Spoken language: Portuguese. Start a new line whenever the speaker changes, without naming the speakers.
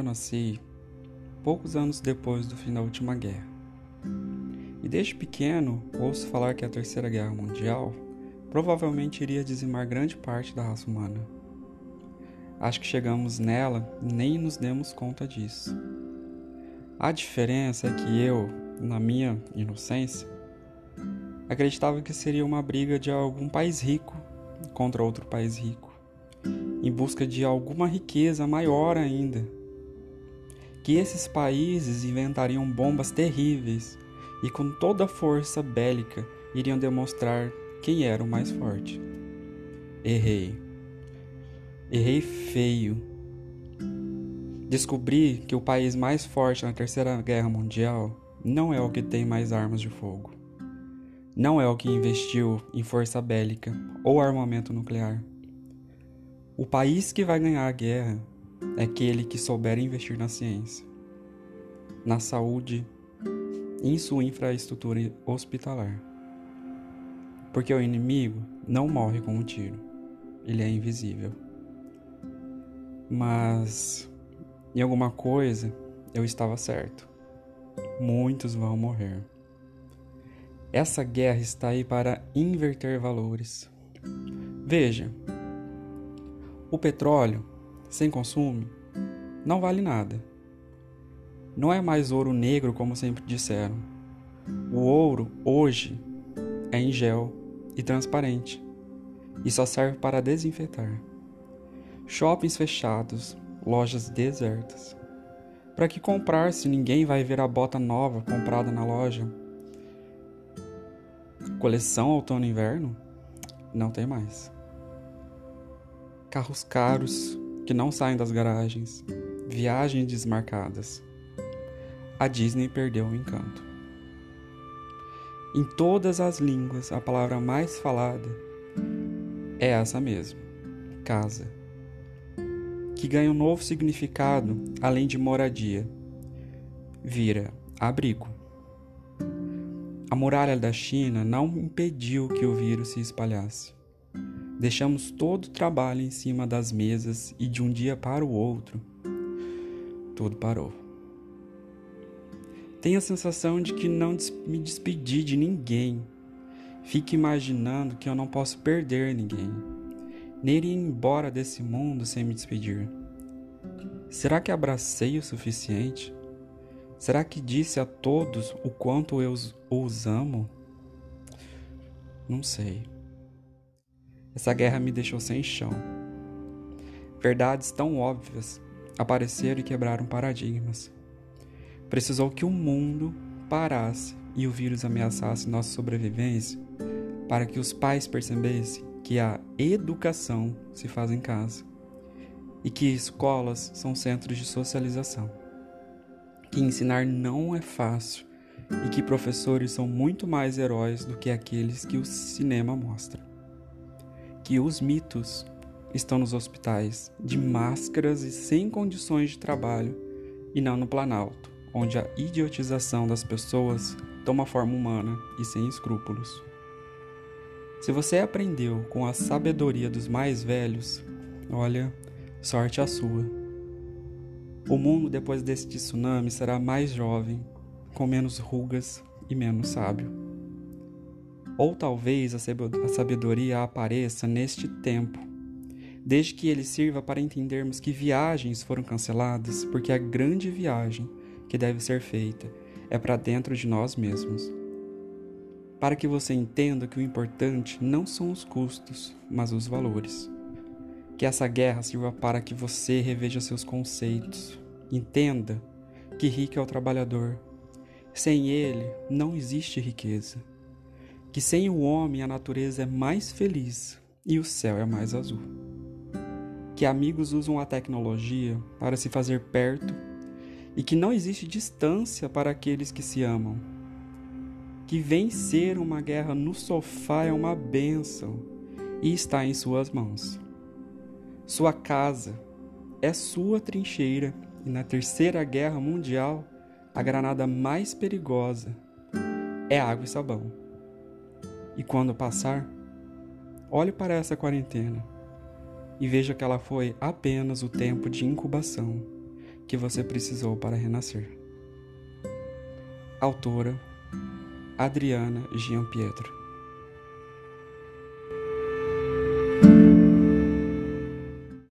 Eu nasci poucos anos depois do fim da última guerra. E desde pequeno ouço falar que a Terceira Guerra Mundial provavelmente iria dizimar grande parte da raça humana. Acho que chegamos nela e nem nos demos conta disso. A diferença é que eu, na minha inocência, acreditava que seria uma briga de algum país rico contra outro país rico, em busca de alguma riqueza maior ainda. Que esses países inventariam bombas terríveis e com toda a força bélica iriam demonstrar quem era o mais forte. Errei. Errei feio. Descobri que o país mais forte na Terceira Guerra Mundial não é o que tem mais armas de fogo. Não é o que investiu em força bélica ou armamento nuclear. O país que vai ganhar a guerra é aquele que souber investir na ciência, na saúde e em sua infraestrutura hospitalar. Porque o inimigo não morre com um tiro, ele é invisível. Mas em alguma coisa eu estava certo. Muitos vão morrer. Essa guerra está aí para inverter valores. Veja, o petróleo, sem consumo, não vale nada. Não é mais ouro negro como sempre disseram. O ouro, hoje, é em gel e transparente e só serve para desinfetar. Shoppings fechados, lojas desertas. Para que comprar se ninguém vai ver a bota nova comprada na loja? Coleção outono inverno? Não tem mais. Carros caros que não saem das garagens, viagens desmarcadas. A Disney perdeu o encanto. Em todas as línguas, a palavra mais falada é essa mesmo: casa. Que ganha um novo significado além de moradia. Vira abrigo. A muralha da China não impediu que o vírus se espalhasse. Deixamos todo o trabalho em cima das mesas e de um dia para o outro, tudo parou. Tenho a sensação de que não me despedi de ninguém. Fico imaginando que eu não posso perder ninguém, nem ir embora desse mundo sem me despedir. Será que abracei o suficiente? Será que disse a todos o quanto eu os amo? Não sei. Essa guerra me deixou sem chão. Verdades tão óbvias apareceram e quebraram paradigmas. Precisou que o mundo parasse e o vírus ameaçasse nossa sobrevivência para que os pais percebessem que a educação se faz em casa e que escolas são centros de socialização que ensinar não é fácil e que professores são muito mais heróis do que aqueles que o cinema mostra. Que os mitos estão nos hospitais, de máscaras e sem condições de trabalho, e não no Planalto, onde a idiotização das pessoas toma forma humana e sem escrúpulos. Se você aprendeu com a sabedoria dos mais velhos, olha, sorte a sua. O mundo depois desse tsunami será mais jovem, com menos rugas e menos sábio. Ou talvez a sabedoria apareça neste tempo, desde que ele sirva para entendermos que viagens foram canceladas, porque a grande viagem que deve ser feita é para dentro de nós mesmos. Para que você entenda que o importante não são os custos, mas os valores. Que essa guerra sirva para que você reveja seus conceitos. Entenda que rico é o trabalhador. Sem ele não existe riqueza. Que sem o homem a natureza é mais feliz e o céu é mais azul. Que amigos usam a tecnologia para se fazer perto e que não existe distância para aqueles que se amam. Que vencer uma guerra no sofá é uma bênção e está em suas mãos. Sua casa é sua trincheira e na Terceira Guerra Mundial a granada mais perigosa é água e sabão. E quando passar, olhe para essa quarentena e veja que ela foi apenas o tempo de incubação que você precisou para renascer. Autora Adriana Gianpietro